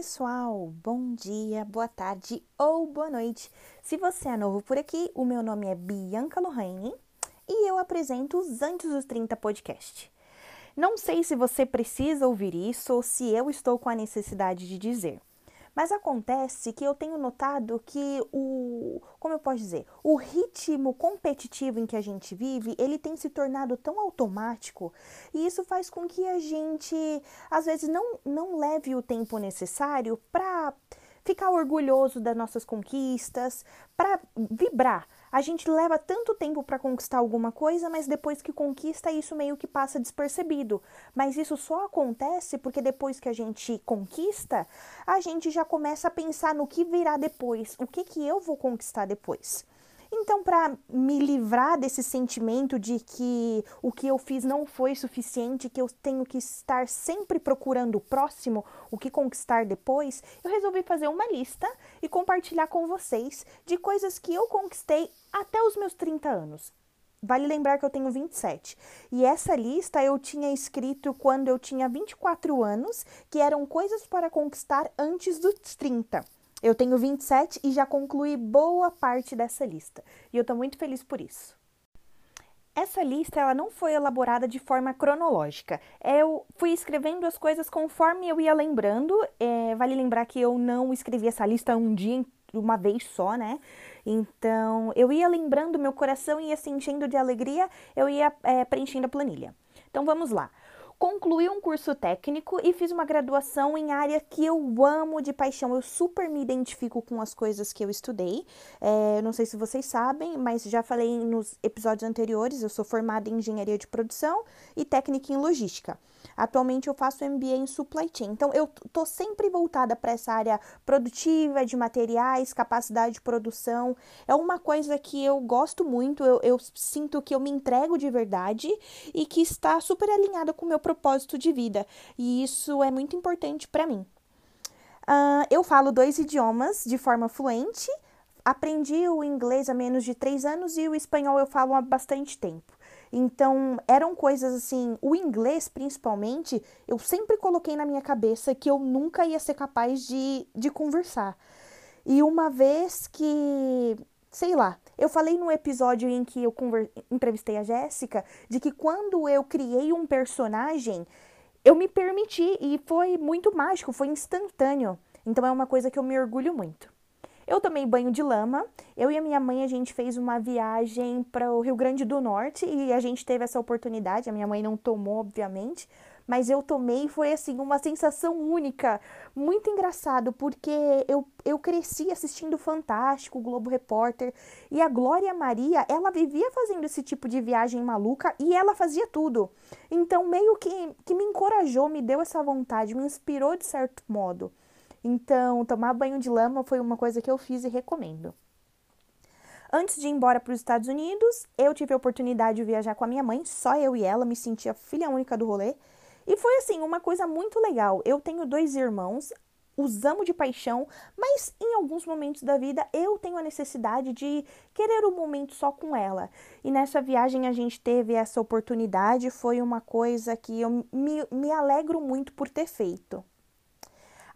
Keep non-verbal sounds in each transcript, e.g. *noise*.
pessoal! Bom dia, boa tarde ou boa noite. Se você é novo por aqui, o meu nome é Bianca Lohane e eu apresento os Antes dos 30 podcast. Não sei se você precisa ouvir isso ou se eu estou com a necessidade de dizer. Mas acontece que eu tenho notado que o, como eu posso dizer, o ritmo competitivo em que a gente vive, ele tem se tornado tão automático e isso faz com que a gente às vezes não não leve o tempo necessário para ficar orgulhoso das nossas conquistas, para vibrar a gente leva tanto tempo para conquistar alguma coisa, mas depois que conquista, isso meio que passa despercebido. Mas isso só acontece porque depois que a gente conquista, a gente já começa a pensar no que virá depois, o que, que eu vou conquistar depois. Então, para me livrar desse sentimento de que o que eu fiz não foi suficiente, que eu tenho que estar sempre procurando o próximo, o que conquistar depois, eu resolvi fazer uma lista e compartilhar com vocês de coisas que eu conquistei até os meus 30 anos. Vale lembrar que eu tenho 27. E essa lista eu tinha escrito quando eu tinha 24 anos, que eram coisas para conquistar antes dos 30. Eu tenho 27 e já concluí boa parte dessa lista, e eu estou muito feliz por isso. Essa lista ela não foi elaborada de forma cronológica. Eu fui escrevendo as coisas conforme eu ia lembrando. É, vale lembrar que eu não escrevi essa lista um dia, uma vez só, né? Então eu ia lembrando, meu coração ia se enchendo de alegria, eu ia é, preenchendo a planilha. Então vamos lá concluí um curso técnico e fiz uma graduação em área que eu amo de paixão. Eu super me identifico com as coisas que eu estudei. É, não sei se vocês sabem, mas já falei nos episódios anteriores. Eu sou formada em engenharia de produção e técnica em logística. Atualmente eu faço MBA em supply chain. Então eu tô sempre voltada para essa área produtiva, de materiais, capacidade de produção. É uma coisa que eu gosto muito, eu, eu sinto que eu me entrego de verdade e que está super alinhada com o meu propósito de vida. E isso é muito importante para mim. Uh, eu falo dois idiomas de forma fluente. Aprendi o inglês há menos de três anos e o espanhol eu falo há bastante tempo. Então, eram coisas assim, o inglês principalmente, eu sempre coloquei na minha cabeça que eu nunca ia ser capaz de, de conversar. E uma vez que, sei lá, eu falei no episódio em que eu entrevistei a Jéssica de que quando eu criei um personagem, eu me permiti e foi muito mágico, foi instantâneo. Então é uma coisa que eu me orgulho muito. Eu tomei banho de lama. Eu e a minha mãe a gente fez uma viagem para o Rio Grande do Norte e a gente teve essa oportunidade. A minha mãe não tomou, obviamente, mas eu tomei foi assim uma sensação única, muito engraçado, porque eu, eu cresci assistindo Fantástico, Globo Repórter, e a Glória Maria, ela vivia fazendo esse tipo de viagem maluca e ela fazia tudo. Então meio que, que me encorajou, me deu essa vontade, me inspirou de certo modo. Então, tomar banho de lama foi uma coisa que eu fiz e recomendo. Antes de ir embora para os Estados Unidos, eu tive a oportunidade de viajar com a minha mãe, só eu e ela, me sentia filha única do rolê. E foi assim, uma coisa muito legal. Eu tenho dois irmãos, os amo de paixão, mas em alguns momentos da vida eu tenho a necessidade de querer um momento só com ela. E nessa viagem a gente teve essa oportunidade, foi uma coisa que eu me, me alegro muito por ter feito.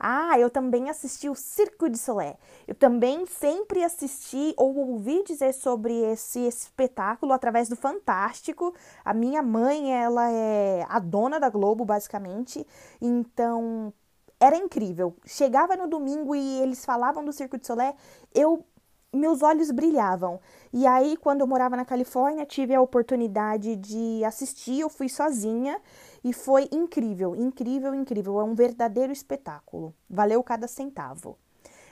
Ah, eu também assisti o Circo de Solé. Eu também sempre assisti ou ouvi dizer sobre esse, espetáculo através do Fantástico. A minha mãe, ela é a dona da Globo, basicamente. Então, era incrível. Chegava no domingo e eles falavam do Circo de Solé, eu meus olhos brilhavam. E aí, quando eu morava na Califórnia, tive a oportunidade de assistir, eu fui sozinha e foi incrível, incrível, incrível. É um verdadeiro espetáculo. Valeu cada centavo.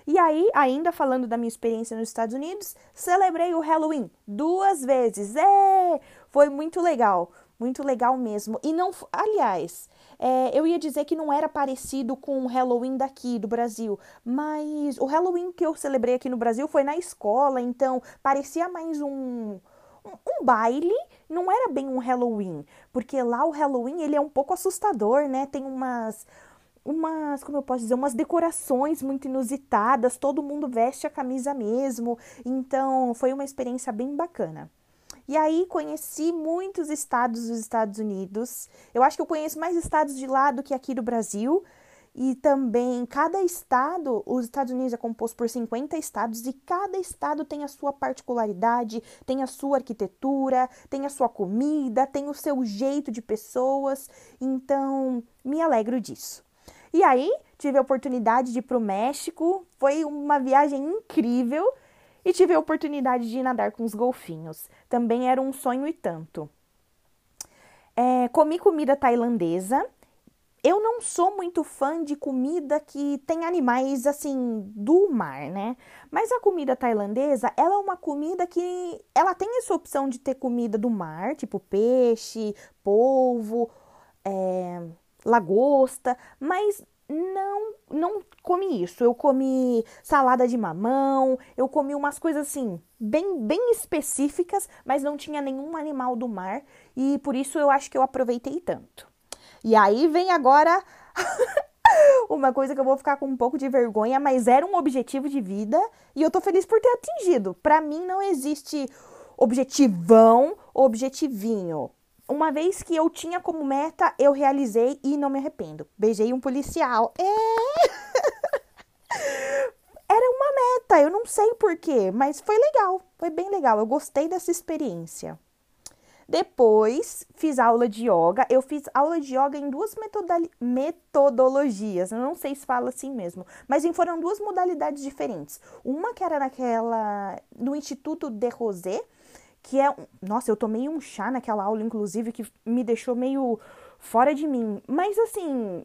E aí, ainda falando da minha experiência nos Estados Unidos, celebrei o Halloween duas vezes. É! Foi muito legal, muito legal mesmo. E não, aliás, é, eu ia dizer que não era parecido com o Halloween daqui do Brasil, mas o Halloween que eu celebrei aqui no Brasil foi na escola, então parecia mais um, um, baile, não era bem um Halloween, porque lá o Halloween ele é um pouco assustador, né? Tem umas umas, como eu posso dizer, umas decorações muito inusitadas, todo mundo veste a camisa mesmo. Então, foi uma experiência bem bacana. E aí conheci muitos estados dos Estados Unidos. Eu acho que eu conheço mais estados de lá do que aqui do Brasil. E também cada estado, os Estados Unidos é composto por 50 estados e cada estado tem a sua particularidade, tem a sua arquitetura, tem a sua comida, tem o seu jeito de pessoas, então me alegro disso. E aí, tive a oportunidade de ir para o México, foi uma viagem incrível e tive a oportunidade de nadar com os golfinhos. Também era um sonho e tanto. É, comi comida tailandesa eu não sou muito fã de comida que tem animais assim do mar, né? Mas a comida tailandesa, ela é uma comida que ela tem essa opção de ter comida do mar, tipo peixe, polvo, é, lagosta, mas não não comi isso. Eu comi salada de mamão, eu comi umas coisas assim bem bem específicas, mas não tinha nenhum animal do mar e por isso eu acho que eu aproveitei tanto. E aí vem agora *laughs* uma coisa que eu vou ficar com um pouco de vergonha, mas era um objetivo de vida e eu tô feliz por ter atingido. Para mim não existe objetivão, objetivinho. Uma vez que eu tinha como meta, eu realizei e não me arrependo. Beijei um policial. É! *laughs* Era uma meta, eu não sei porquê, mas foi legal, foi bem legal. Eu gostei dessa experiência. Depois fiz aula de yoga. Eu fiz aula de yoga em duas metodologias. Eu não sei se fala assim mesmo, mas foram duas modalidades diferentes. Uma que era naquela no Instituto de Rosé, que é, nossa, eu tomei um chá naquela aula inclusive que me deixou meio fora de mim. Mas assim,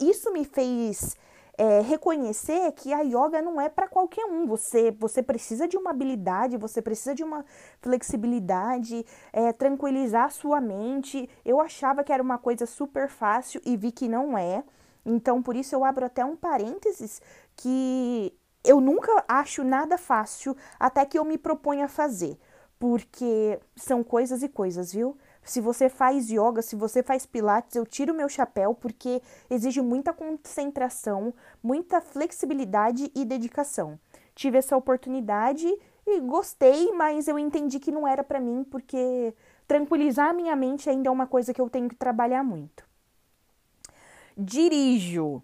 isso me fez é, reconhecer que a yoga não é para qualquer um. Você, você precisa de uma habilidade, você precisa de uma flexibilidade, é, tranquilizar a sua mente. Eu achava que era uma coisa super fácil e vi que não é. Então, por isso eu abro até um parênteses que eu nunca acho nada fácil até que eu me proponha a fazer, porque são coisas e coisas, viu? Se você faz yoga, se você faz pilates, eu tiro meu chapéu porque exige muita concentração, muita flexibilidade e dedicação. Tive essa oportunidade e gostei, mas eu entendi que não era para mim porque tranquilizar a minha mente ainda é uma coisa que eu tenho que trabalhar muito. Dirijo.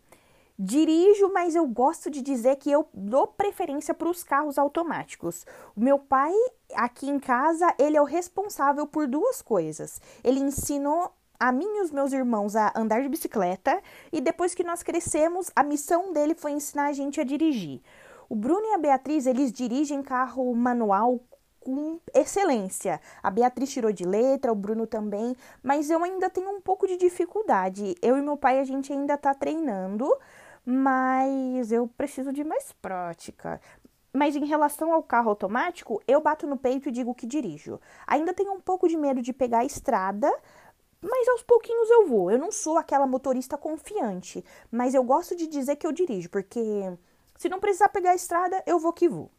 Dirijo, mas eu gosto de dizer que eu dou preferência para os carros automáticos. O meu pai, aqui em casa, ele é o responsável por duas coisas. Ele ensinou a mim e os meus irmãos a andar de bicicleta e depois que nós crescemos, a missão dele foi ensinar a gente a dirigir. O Bruno e a Beatriz, eles dirigem carro manual com excelência. A Beatriz tirou de letra, o Bruno também, mas eu ainda tenho um pouco de dificuldade. Eu e meu pai, a gente ainda tá treinando, mas eu preciso de mais prática. Mas em relação ao carro automático, eu bato no peito e digo que dirijo. Ainda tenho um pouco de medo de pegar a estrada, mas aos pouquinhos eu vou. Eu não sou aquela motorista confiante, mas eu gosto de dizer que eu dirijo, porque se não precisar pegar a estrada, eu vou que vou.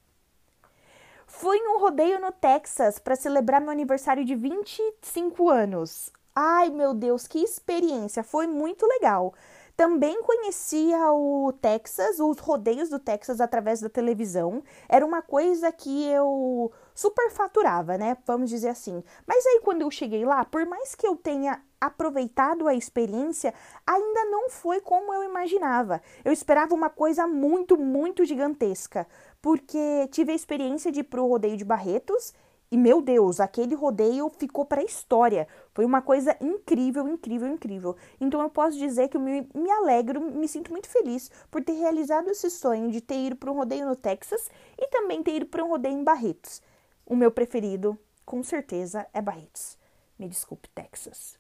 Fui num rodeio no Texas para celebrar meu aniversário de 25 anos. Ai, meu Deus, que experiência! Foi muito legal. Também conhecia o Texas, os rodeios do Texas através da televisão. Era uma coisa que eu superfaturava, né? Vamos dizer assim. Mas aí quando eu cheguei lá, por mais que eu tenha aproveitado a experiência, ainda não foi como eu imaginava. Eu esperava uma coisa muito, muito gigantesca, porque tive a experiência de ir pro rodeio de Barretos e meu Deus, aquele rodeio ficou para a história. Foi uma coisa incrível, incrível, incrível. Então eu posso dizer que eu me, me alegro, me sinto muito feliz por ter realizado esse sonho de ter ido para um rodeio no Texas e também ter ido para um rodeio em Barretos. O meu preferido, com certeza, é Barretos. Me desculpe, Texas.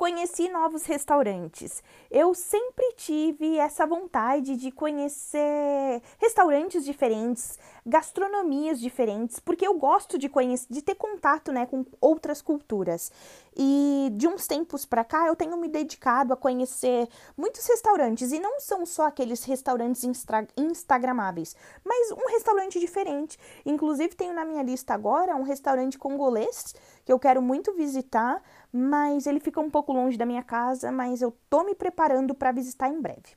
Conheci novos restaurantes. Eu sempre tive essa vontade de conhecer restaurantes diferentes, gastronomias diferentes, porque eu gosto de conhecer, de ter contato, né, com outras culturas. E de uns tempos para cá eu tenho me dedicado a conhecer muitos restaurantes e não são só aqueles restaurantes instra instagramáveis, mas um restaurante diferente. Inclusive tenho na minha lista agora um restaurante congolês que eu quero muito visitar mas ele fica um pouco longe da minha casa, mas eu tô me preparando para visitar em breve.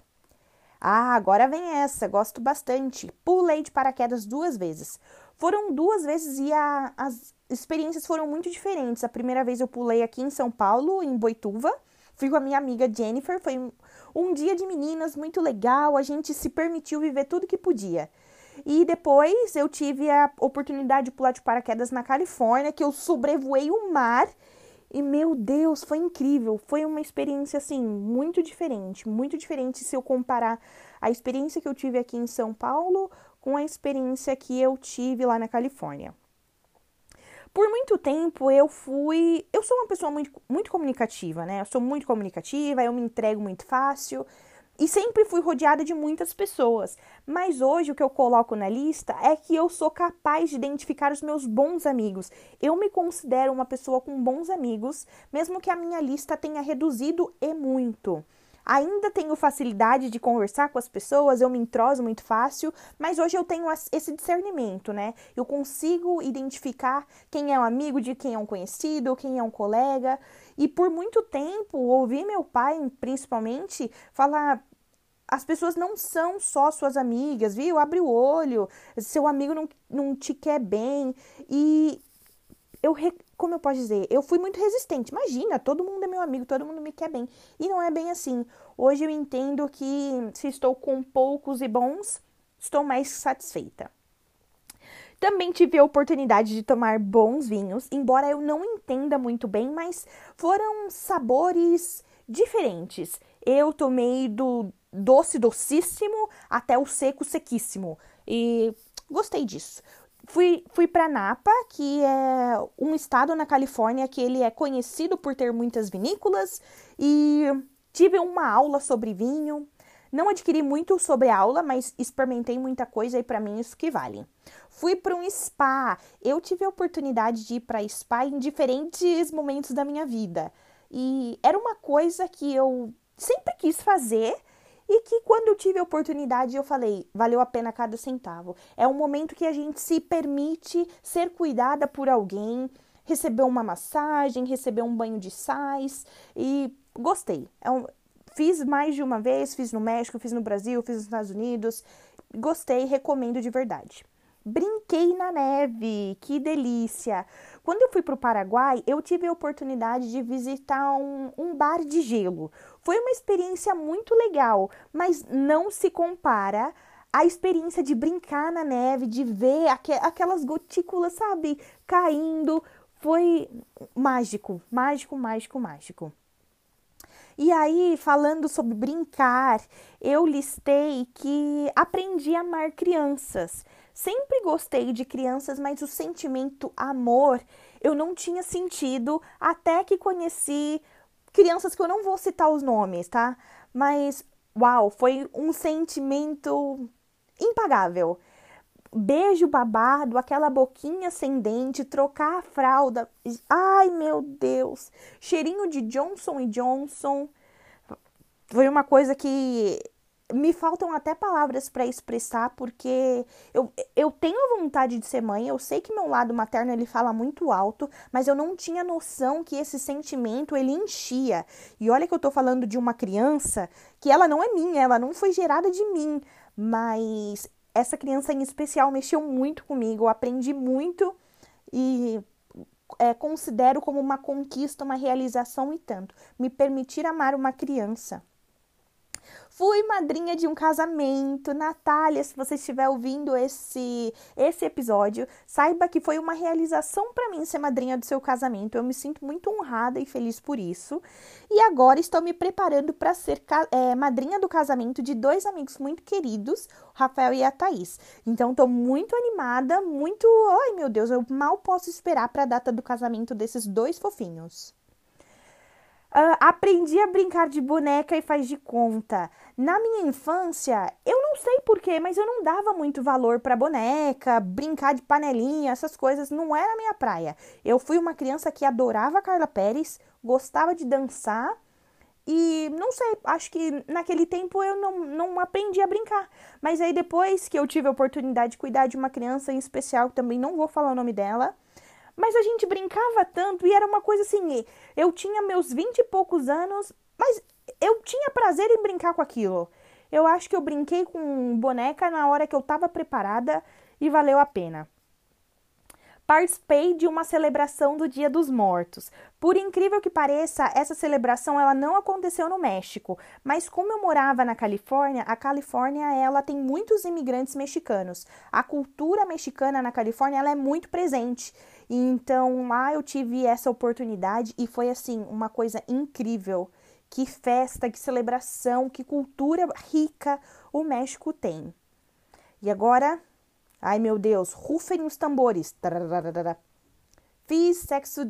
Ah, agora vem essa, gosto bastante. Pulei de paraquedas duas vezes. Foram duas vezes e a, as experiências foram muito diferentes. A primeira vez eu pulei aqui em São Paulo, em Boituva, Fui com a minha amiga Jennifer, foi um, um dia de meninas muito legal, a gente se permitiu viver tudo que podia. E depois eu tive a oportunidade de pular de paraquedas na Califórnia, que eu sobrevoei o mar. E meu Deus, foi incrível. Foi uma experiência assim muito diferente, muito diferente se eu comparar a experiência que eu tive aqui em São Paulo com a experiência que eu tive lá na Califórnia. Por muito tempo eu fui. Eu sou uma pessoa muito, muito comunicativa, né? Eu sou muito comunicativa, eu me entrego muito fácil. E sempre fui rodeada de muitas pessoas. Mas hoje o que eu coloco na lista é que eu sou capaz de identificar os meus bons amigos. Eu me considero uma pessoa com bons amigos, mesmo que a minha lista tenha reduzido e muito. Ainda tenho facilidade de conversar com as pessoas, eu me entroso muito fácil, mas hoje eu tenho esse discernimento, né? Eu consigo identificar quem é um amigo de quem é um conhecido, quem é um colega. E por muito tempo ouvi meu pai, principalmente, falar: as pessoas não são só suas amigas, viu? Abre o olho, seu amigo não, não te quer bem. E eu, como eu posso dizer, eu fui muito resistente. Imagina, todo mundo é meu amigo, todo mundo me quer bem. E não é bem assim. Hoje eu entendo que se estou com poucos e bons, estou mais satisfeita. Também tive a oportunidade de tomar bons vinhos, embora eu não entenda muito bem, mas foram sabores diferentes. Eu tomei do doce docíssimo até o seco sequíssimo e gostei disso. Fui, fui para Napa, que é um estado na Califórnia que ele é conhecido por ter muitas vinícolas e tive uma aula sobre vinho. Não adquiri muito sobre a aula, mas experimentei muita coisa e para mim isso que vale. Fui para um spa. Eu tive a oportunidade de ir para spa em diferentes momentos da minha vida. E era uma coisa que eu sempre quis fazer, e que quando eu tive a oportunidade eu falei, valeu a pena cada centavo. É um momento que a gente se permite ser cuidada por alguém, receber uma massagem, receber um banho de sais e gostei. É fiz mais de uma vez, fiz no México, fiz no Brasil, fiz nos Estados Unidos. Gostei, recomendo de verdade. Brinquei na neve, que delícia! Quando eu fui para o Paraguai, eu tive a oportunidade de visitar um, um bar de gelo. Foi uma experiência muito legal, mas não se compara à experiência de brincar na neve, de ver aqu aquelas gotículas, sabe, caindo. Foi mágico, mágico, mágico, mágico. E aí, falando sobre brincar, eu listei que aprendi a amar crianças. Sempre gostei de crianças, mas o sentimento amor eu não tinha sentido até que conheci crianças que eu não vou citar os nomes, tá? Mas uau, foi um sentimento impagável. Beijo babado, aquela boquinha ascendente, trocar a fralda. Ai, meu Deus! Cheirinho de Johnson e Johnson. Foi uma coisa que me faltam até palavras para expressar, porque eu, eu tenho vontade de ser mãe, eu sei que meu lado materno ele fala muito alto, mas eu não tinha noção que esse sentimento ele enchia. E olha que eu tô falando de uma criança que ela não é minha, ela não foi gerada de mim, mas essa criança em especial mexeu muito comigo, eu aprendi muito e é, considero como uma conquista, uma realização e tanto. Me permitir amar uma criança. Fui madrinha de um casamento. Natália, se você estiver ouvindo esse esse episódio, saiba que foi uma realização para mim ser madrinha do seu casamento. Eu me sinto muito honrada e feliz por isso. E agora estou me preparando para ser é, madrinha do casamento de dois amigos muito queridos, Rafael e a Thaís. Então estou muito animada, muito. Ai meu Deus, eu mal posso esperar para a data do casamento desses dois fofinhos. Uh, aprendi a brincar de boneca e faz de conta. Na minha infância, eu não sei porquê, mas eu não dava muito valor para boneca, brincar de panelinha, essas coisas não era minha praia. Eu fui uma criança que adorava Carla Pérez, gostava de dançar e não sei, acho que naquele tempo eu não, não aprendi a brincar. Mas aí depois que eu tive a oportunidade de cuidar de uma criança em especial, também não vou falar o nome dela, mas a gente brincava tanto e era uma coisa assim. Eu tinha meus vinte e poucos anos, mas eu tinha prazer em brincar com aquilo. Eu acho que eu brinquei com boneca na hora que eu estava preparada e valeu a pena. participei de uma celebração do Dia dos Mortos. Por incrível que pareça, essa celebração ela não aconteceu no México, mas como eu morava na Califórnia, a Califórnia ela tem muitos imigrantes mexicanos. A cultura mexicana na Califórnia ela é muito presente. Então lá eu tive essa oportunidade e foi assim uma coisa incrível. Que festa, que celebração, que cultura rica o México tem. E agora Ai meu Deus, rufem os tambores. Fiz sexo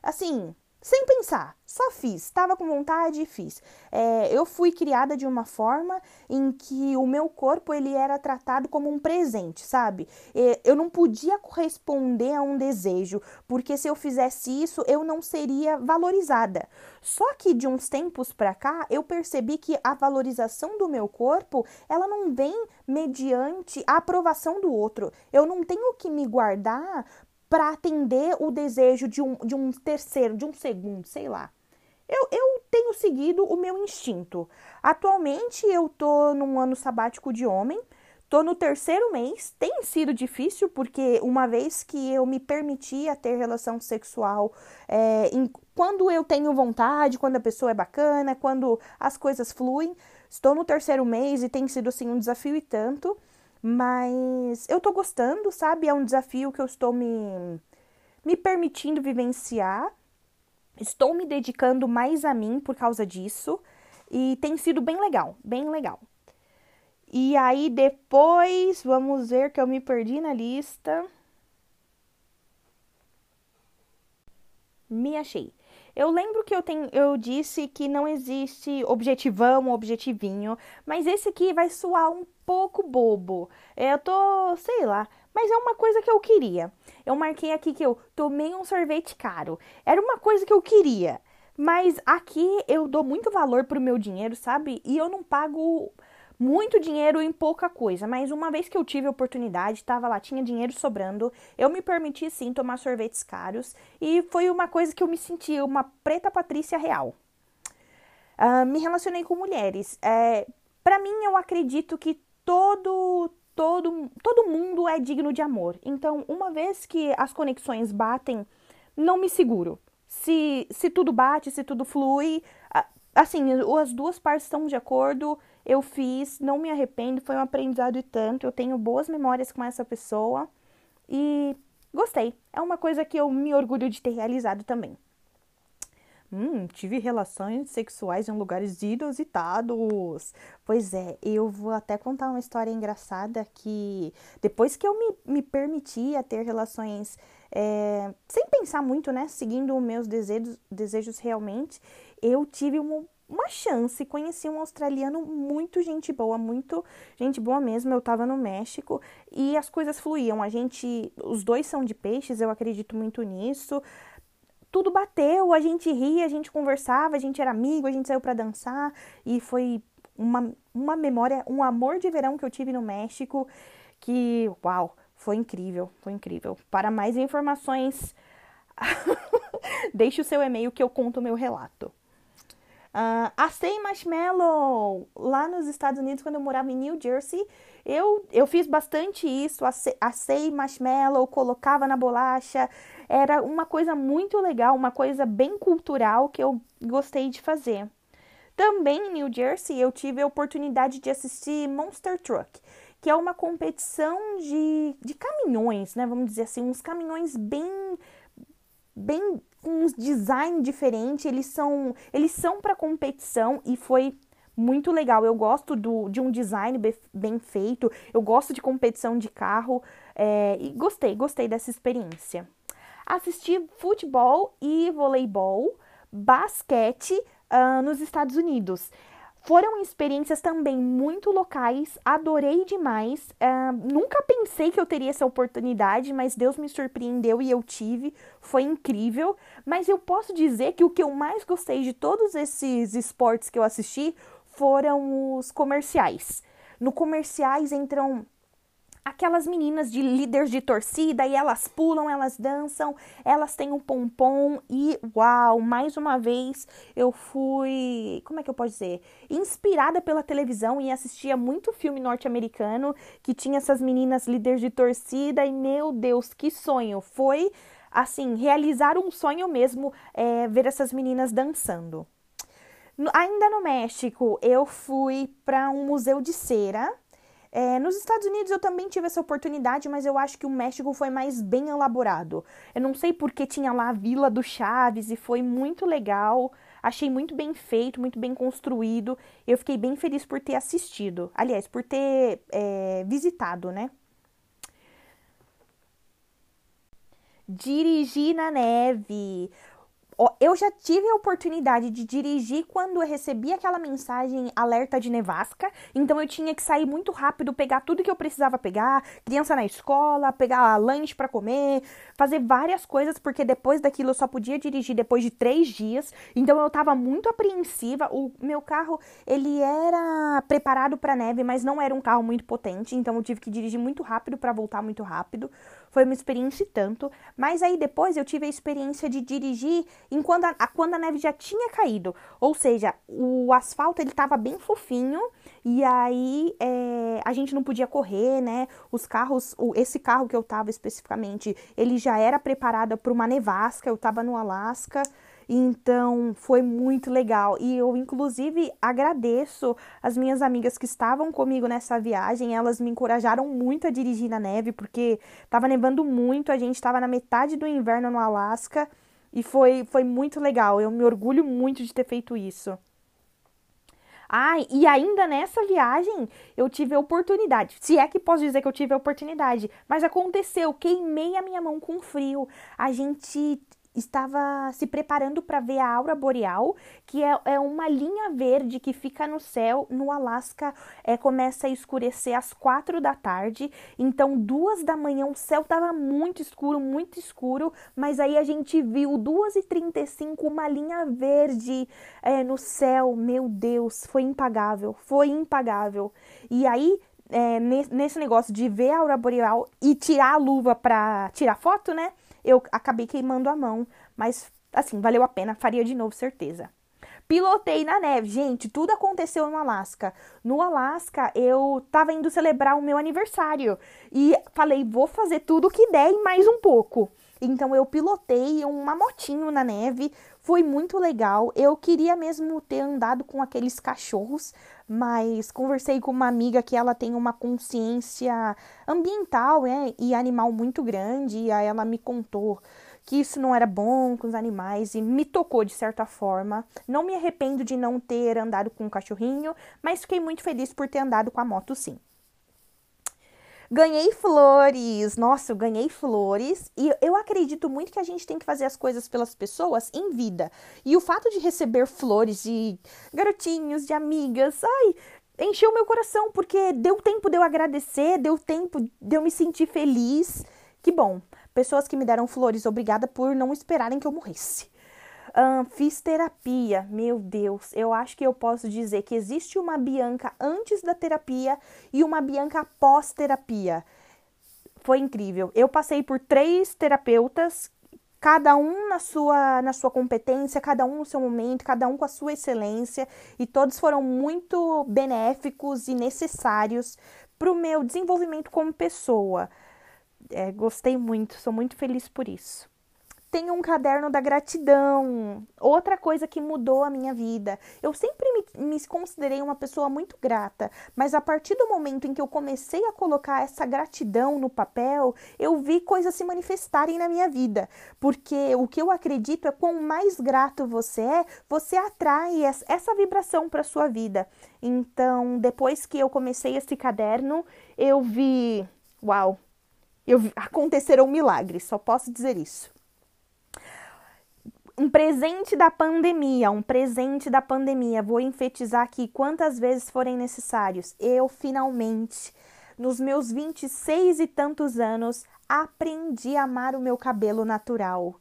assim, sem pensar, só fiz, estava com vontade e fiz. É, eu fui criada de uma forma em que o meu corpo ele era tratado como um presente, sabe? É, eu não podia corresponder a um desejo, porque se eu fizesse isso, eu não seria valorizada. Só que de uns tempos para cá, eu percebi que a valorização do meu corpo, ela não vem mediante a aprovação do outro. Eu não tenho que me guardar para atender o desejo de um, de um terceiro, de um segundo, sei lá. Eu, eu tenho seguido o meu instinto. Atualmente eu tô num ano sabático de homem, tô no terceiro mês. Tem sido difícil porque uma vez que eu me permitia ter relação sexual é, em, quando eu tenho vontade, quando a pessoa é bacana, quando as coisas fluem, estou no terceiro mês e tem sido assim um desafio e tanto. Mas eu tô gostando, sabe? É um desafio que eu estou me, me permitindo vivenciar. Estou me dedicando mais a mim por causa disso. E tem sido bem legal, bem legal. E aí depois, vamos ver que eu me perdi na lista. Me achei. Eu lembro que eu, tenho, eu disse que não existe objetivão, objetivinho, mas esse aqui vai soar um pouco bobo. Eu tô, sei lá, mas é uma coisa que eu queria. Eu marquei aqui que eu tomei um sorvete caro. Era uma coisa que eu queria. Mas aqui eu dou muito valor pro meu dinheiro, sabe? E eu não pago muito dinheiro em pouca coisa, mas uma vez que eu tive a oportunidade, estava lá, tinha dinheiro sobrando, eu me permiti sim tomar sorvetes caros e foi uma coisa que eu me senti uma preta patrícia real. Uh, me relacionei com mulheres. É, para mim, eu acredito que todo todo todo mundo é digno de amor. Então, uma vez que as conexões batem, não me seguro. Se, se tudo bate, se tudo flui, assim, as duas partes estão de acordo, eu fiz, não me arrependo, foi um aprendizado e tanto. Eu tenho boas memórias com essa pessoa e gostei. É uma coisa que eu me orgulho de ter realizado também. Hum, tive relações sexuais em lugares inusitados. Pois é, eu vou até contar uma história engraçada que depois que eu me, me permitia ter relações é, sem pensar muito, né? Seguindo meus desejos, desejos realmente, eu tive uma uma chance. Conheci um australiano muito gente boa, muito gente boa mesmo. Eu tava no México e as coisas fluíam. A gente, os dois são de peixes, eu acredito muito nisso. Tudo bateu, a gente ria, a gente conversava, a gente era amigo, a gente saiu para dançar e foi uma, uma memória, um amor de verão que eu tive no México que, uau, foi incrível, foi incrível. Para mais informações, *laughs* deixe o seu e-mail que eu conto o meu relato. Uh, marshmallow lá nos Estados Unidos, quando eu morava em New Jersey. Eu, eu fiz bastante isso, assei marshmallow, colocava na bolacha. Era uma coisa muito legal, uma coisa bem cultural que eu gostei de fazer. Também em New Jersey eu tive a oportunidade de assistir Monster Truck, que é uma competição de, de caminhões, né? Vamos dizer assim, uns caminhões bem bem com uns design diferente, eles são eles são para competição e foi muito legal. Eu gosto do, de um design bem feito, eu gosto de competição de carro é, e gostei, gostei dessa experiência. Assisti futebol e voleibol, basquete uh, nos Estados Unidos. Foram experiências também muito locais, adorei demais. Uh, nunca pensei que eu teria essa oportunidade, mas Deus me surpreendeu e eu tive. Foi incrível. Mas eu posso dizer que o que eu mais gostei de todos esses esportes que eu assisti foram os comerciais. No comerciais entram aquelas meninas de líderes de torcida e elas pulam, elas dançam, elas têm um pompom e uau, mais uma vez eu fui, como é que eu posso dizer, inspirada pela televisão e assistia muito filme norte-americano que tinha essas meninas líderes de torcida e meu Deus, que sonho! Foi assim, realizar um sonho mesmo é, ver essas meninas dançando. Ainda no México, eu fui para um museu de cera é, nos Estados Unidos eu também tive essa oportunidade, mas eu acho que o México foi mais bem elaborado. Eu não sei porque tinha lá a Vila do Chaves e foi muito legal. Achei muito bem feito, muito bem construído. Eu fiquei bem feliz por ter assistido. Aliás, por ter é, visitado, né? Dirigir na neve eu já tive a oportunidade de dirigir quando eu recebi aquela mensagem alerta de nevasca, então eu tinha que sair muito rápido, pegar tudo que eu precisava pegar, criança na escola, pegar lanche para comer, fazer várias coisas, porque depois daquilo eu só podia dirigir depois de três dias, então eu tava muito apreensiva. O meu carro, ele era preparado para neve, mas não era um carro muito potente, então eu tive que dirigir muito rápido para voltar muito rápido. Foi uma experiência e tanto, mas aí depois eu tive a experiência de dirigir enquanto a, quando a neve já tinha caído. Ou seja, o asfalto ele estava bem fofinho e aí é, a gente não podia correr, né? Os carros, o, esse carro que eu tava especificamente, ele já era preparado para uma nevasca. Eu tava no Alasca. Então foi muito legal e eu inclusive agradeço as minhas amigas que estavam comigo nessa viagem, elas me encorajaram muito a dirigir na neve porque estava nevando muito, a gente estava na metade do inverno no Alasca e foi, foi muito legal. Eu me orgulho muito de ter feito isso. Ah, e ainda nessa viagem eu tive a oportunidade, se é que posso dizer que eu tive a oportunidade, mas aconteceu, queimei a minha mão com frio. A gente estava se preparando para ver a aura boreal, que é, é, uma linha verde que fica no céu. No Alasca é, começa a escurecer às quatro da tarde, então duas da manhã o céu estava muito escuro, muito escuro, mas aí a gente viu duas e trinta e cinco uma linha verde é, no céu. Meu Deus, foi impagável, foi impagável. E aí é, nesse negócio de ver a aura boreal e tirar a luva para tirar foto, né? Eu acabei queimando a mão, mas assim, valeu a pena, faria de novo, certeza. Pilotei na neve, gente, tudo aconteceu no Alasca. No Alasca, eu tava indo celebrar o meu aniversário e falei, vou fazer tudo que der e mais um pouco. Então eu pilotei uma motinho na neve, foi muito legal. Eu queria mesmo ter andado com aqueles cachorros, mas conversei com uma amiga que ela tem uma consciência ambiental né, e animal muito grande, e aí ela me contou que isso não era bom com os animais e me tocou de certa forma. Não me arrependo de não ter andado com o cachorrinho, mas fiquei muito feliz por ter andado com a moto sim. Ganhei flores. Nossa, eu ganhei flores. E eu acredito muito que a gente tem que fazer as coisas pelas pessoas em vida. E o fato de receber flores de garotinhos, de amigas, ai, encheu meu coração, porque deu tempo de eu agradecer, deu tempo de eu me sentir feliz. Que bom. Pessoas que me deram flores, obrigada por não esperarem que eu morresse fiz terapia. Meu Deus, eu acho que eu posso dizer que existe uma Bianca antes da terapia e uma Bianca pós-terapia. Foi incrível. Eu passei por três terapeutas, cada um na sua, na sua competência, cada um no seu momento, cada um com a sua excelência, e todos foram muito benéficos e necessários para o meu desenvolvimento como pessoa. É, gostei muito, sou muito feliz por isso tenho um caderno da gratidão. Outra coisa que mudou a minha vida. Eu sempre me, me, considerei uma pessoa muito grata, mas a partir do momento em que eu comecei a colocar essa gratidão no papel, eu vi coisas se manifestarem na minha vida. Porque o que eu acredito é quanto mais grato você é, você atrai essa vibração para sua vida. Então, depois que eu comecei esse caderno, eu vi, uau, eu, aconteceram milagres, só posso dizer isso um presente da pandemia, um presente da pandemia. Vou enfetizar aqui quantas vezes forem necessários. Eu finalmente, nos meus 26 e tantos anos, aprendi a amar o meu cabelo natural.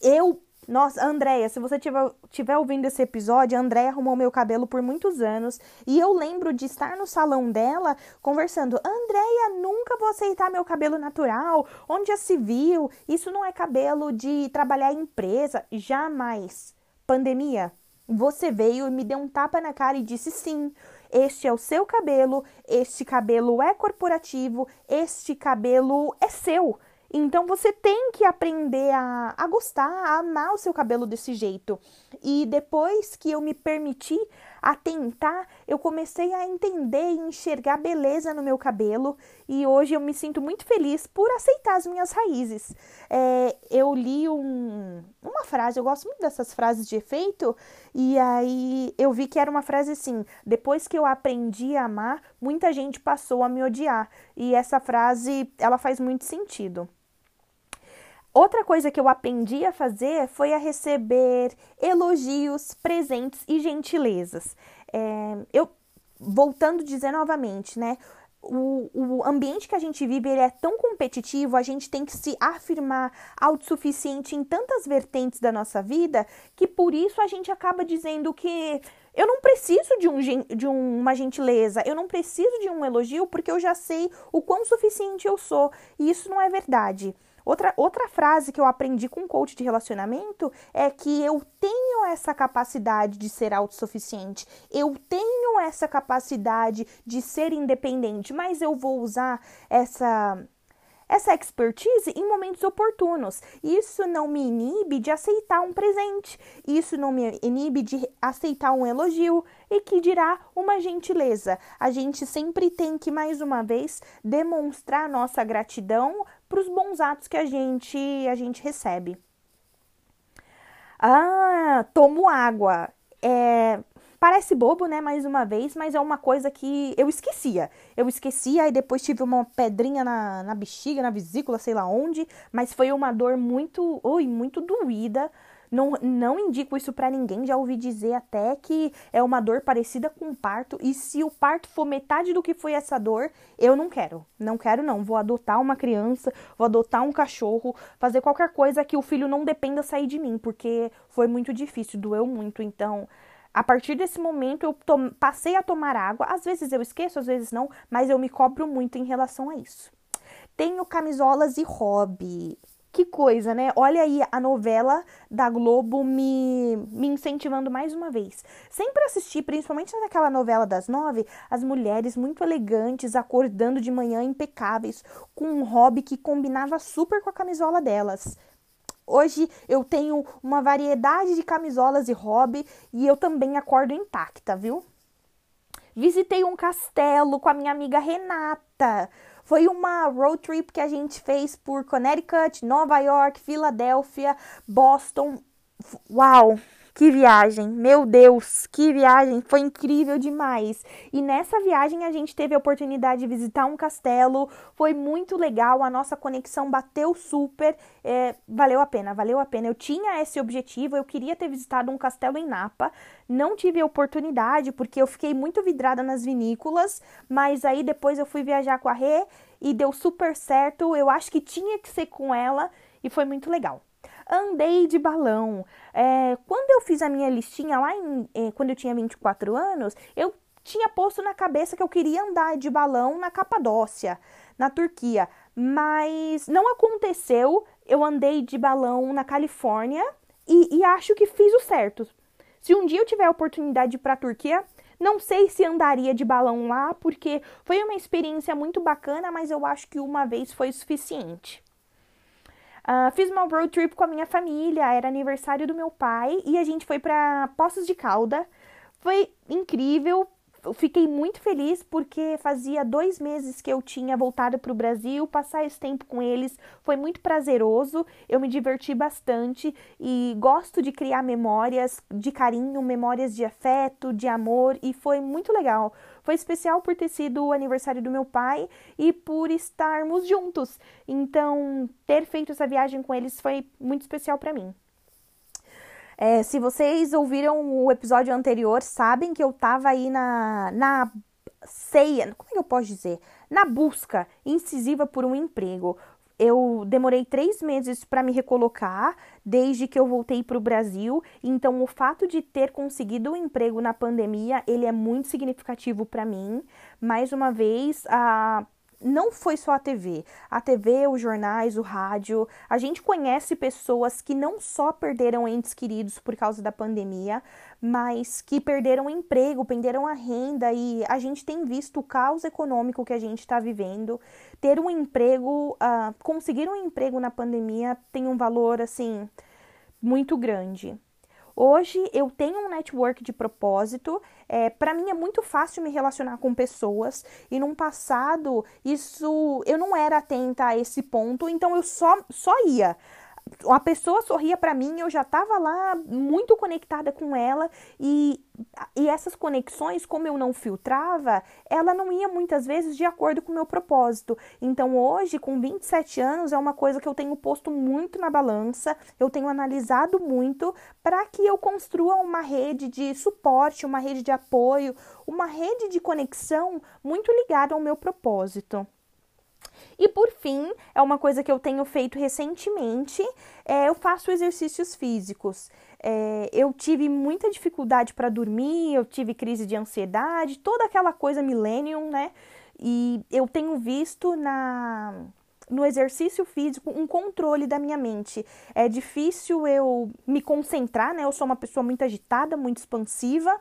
Eu Nossa, Andréia, se você tiver, tiver ouvindo esse episódio, a Andréia arrumou meu cabelo por muitos anos. E eu lembro de estar no salão dela conversando: Andréia, nunca vou aceitar meu cabelo natural. Onde já se viu? Isso não é cabelo de trabalhar em empresa. Jamais. Pandemia. Você veio e me deu um tapa na cara e disse sim. Este é o seu cabelo, este cabelo é corporativo, este cabelo é seu. Então você tem que aprender a, a gostar, a amar o seu cabelo desse jeito. E depois que eu me permiti a tentar, eu comecei a entender e enxergar beleza no meu cabelo e hoje eu me sinto muito feliz por aceitar as minhas raízes. É, eu li um, uma frase, eu gosto muito dessas frases de efeito, e aí eu vi que era uma frase assim: depois que eu aprendi a amar, muita gente passou a me odiar. E essa frase, ela faz muito sentido. Outra coisa que eu aprendi a fazer foi a receber elogios, presentes e gentilezas. É, eu, voltando a dizer novamente, né? O, o, ambiente que a gente vive ele é tão competitivo, a gente tem que se afirmar autossuficiente em tantas vertentes da nossa vida, que por isso a gente acaba dizendo que eu não preciso de, um, de uma gentileza, eu não preciso de um elogio, porque eu já sei o quão suficiente eu sou. E isso não é verdade. Outra, outra frase que eu aprendi com um coach de relacionamento é que eu tenho essa capacidade de ser autossuficiente, eu tenho essa capacidade de ser independente, mas eu vou usar essa essa expertise em momentos oportunos. Isso não me inibe de aceitar um presente, isso não me inibe de aceitar um elogio e que dirá uma gentileza. A gente sempre tem que, mais uma vez, demonstrar nossa gratidão para os bons atos que a gente, a gente recebe. Ah, tomo água. É, parece bobo, né? Mais uma vez, mas é uma coisa que eu esquecia. Eu esquecia e depois tive uma pedrinha na, na bexiga, na vesícula, sei lá onde, mas foi uma dor muito, ui, muito doída não, não indico isso para ninguém, já ouvi dizer até que é uma dor parecida com parto, e se o parto for metade do que foi essa dor, eu não quero. Não quero, não. Vou adotar uma criança, vou adotar um cachorro, fazer qualquer coisa que o filho não dependa sair de mim, porque foi muito difícil, doeu muito. Então, a partir desse momento, eu passei a tomar água. Às vezes eu esqueço, às vezes não, mas eu me cobro muito em relação a isso. Tenho camisolas e hobby. Que coisa, né? Olha aí a novela da Globo me, me incentivando mais uma vez. Sempre assisti, principalmente naquela novela das nove, as mulheres muito elegantes, acordando de manhã impecáveis, com um hobby que combinava super com a camisola delas. Hoje eu tenho uma variedade de camisolas e hobby e eu também acordo intacta, viu? Visitei um castelo com a minha amiga Renata. Foi uma road trip que a gente fez por Connecticut, Nova York, Filadélfia, Boston. Uau! Que viagem, meu Deus, que viagem, foi incrível demais. E nessa viagem a gente teve a oportunidade de visitar um castelo, foi muito legal, a nossa conexão bateu super, é, valeu a pena, valeu a pena. Eu tinha esse objetivo, eu queria ter visitado um castelo em Napa, não tive a oportunidade porque eu fiquei muito vidrada nas vinícolas, mas aí depois eu fui viajar com a Rê e deu super certo. Eu acho que tinha que ser com ela. E foi muito legal andei de balão. É, quando eu fiz a minha listinha lá em, é, quando eu tinha 24 anos, eu tinha posto na cabeça que eu queria andar de balão na Capadócia, na Turquia, mas não aconteceu. Eu andei de balão na Califórnia e, e acho que fiz o certo. Se um dia eu tiver a oportunidade para a Turquia, não sei se andaria de balão lá, porque foi uma experiência muito bacana, mas eu acho que uma vez foi suficiente. Uh, fiz uma road trip com a minha família, era aniversário do meu pai e a gente foi para Poços de Calda. Foi incrível, fiquei muito feliz porque fazia dois meses que eu tinha voltado para o Brasil. Passar esse tempo com eles foi muito prazeroso. Eu me diverti bastante e gosto de criar memórias de carinho, memórias de afeto, de amor e foi muito legal. Foi especial por ter sido o aniversário do meu pai e por estarmos juntos. Então, ter feito essa viagem com eles foi muito especial para mim. É, se vocês ouviram o episódio anterior, sabem que eu tava aí na, na ceia, como é que eu posso dizer? Na busca incisiva por um emprego. Eu demorei três meses para me recolocar desde que eu voltei para o Brasil. Então, o fato de ter conseguido um emprego na pandemia, ele é muito significativo para mim. Mais uma vez, a não foi só a TV. A TV, os jornais, o rádio. A gente conhece pessoas que não só perderam entes queridos por causa da pandemia, mas que perderam o emprego, perderam a renda e a gente tem visto o caos econômico que a gente está vivendo. Ter um emprego, uh, conseguir um emprego na pandemia tem um valor assim muito grande. Hoje eu tenho um network de propósito. É, para mim é muito fácil me relacionar com pessoas e num passado isso eu não era atenta a esse ponto, então eu só só ia a pessoa sorria para mim, eu já estava lá muito conectada com ela e, e essas conexões, como eu não filtrava, ela não ia muitas vezes de acordo com o meu propósito. Então hoje, com 27 anos, é uma coisa que eu tenho posto muito na balança, eu tenho analisado muito para que eu construa uma rede de suporte, uma rede de apoio, uma rede de conexão muito ligada ao meu propósito. E por fim, é uma coisa que eu tenho feito recentemente, é, eu faço exercícios físicos. É, eu tive muita dificuldade para dormir, eu tive crise de ansiedade, toda aquela coisa millennium, né? E eu tenho visto na no exercício físico um controle da minha mente. É difícil eu me concentrar, né? Eu sou uma pessoa muito agitada, muito expansiva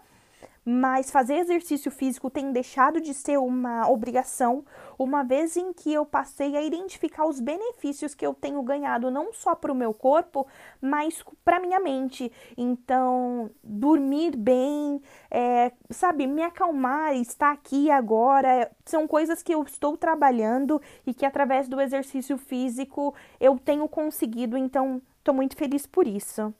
mas fazer exercício físico tem deixado de ser uma obrigação, uma vez em que eu passei a identificar os benefícios que eu tenho ganhado não só para o meu corpo, mas para minha mente. Então, dormir bem, é, sabe, me acalmar, estar aqui agora, são coisas que eu estou trabalhando e que através do exercício físico eu tenho conseguido. Então, estou muito feliz por isso.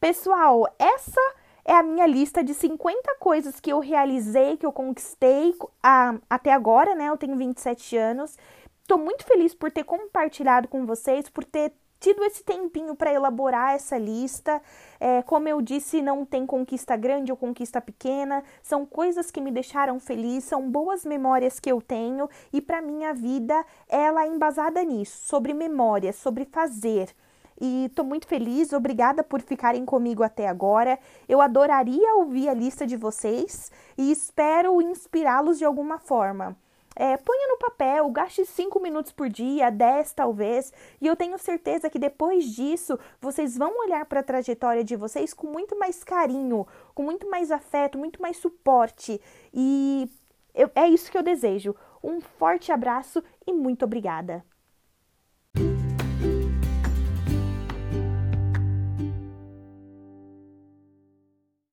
Pessoal, essa é a minha lista de 50 coisas que eu realizei, que eu conquistei a, até agora, né? Eu tenho 27 anos. Estou muito feliz por ter compartilhado com vocês, por ter tido esse tempinho para elaborar essa lista. É, como eu disse, não tem conquista grande ou conquista pequena, são coisas que me deixaram feliz, são boas memórias que eu tenho e para minha vida ela é embasada nisso, sobre memórias, sobre fazer e estou muito feliz. Obrigada por ficarem comigo até agora. Eu adoraria ouvir a lista de vocês e espero inspirá-los de alguma forma. É, ponha no papel, gaste 5 minutos por dia, 10 talvez, e eu tenho certeza que depois disso vocês vão olhar para a trajetória de vocês com muito mais carinho, com muito mais afeto, muito mais suporte. E eu, é isso que eu desejo. Um forte abraço e muito obrigada!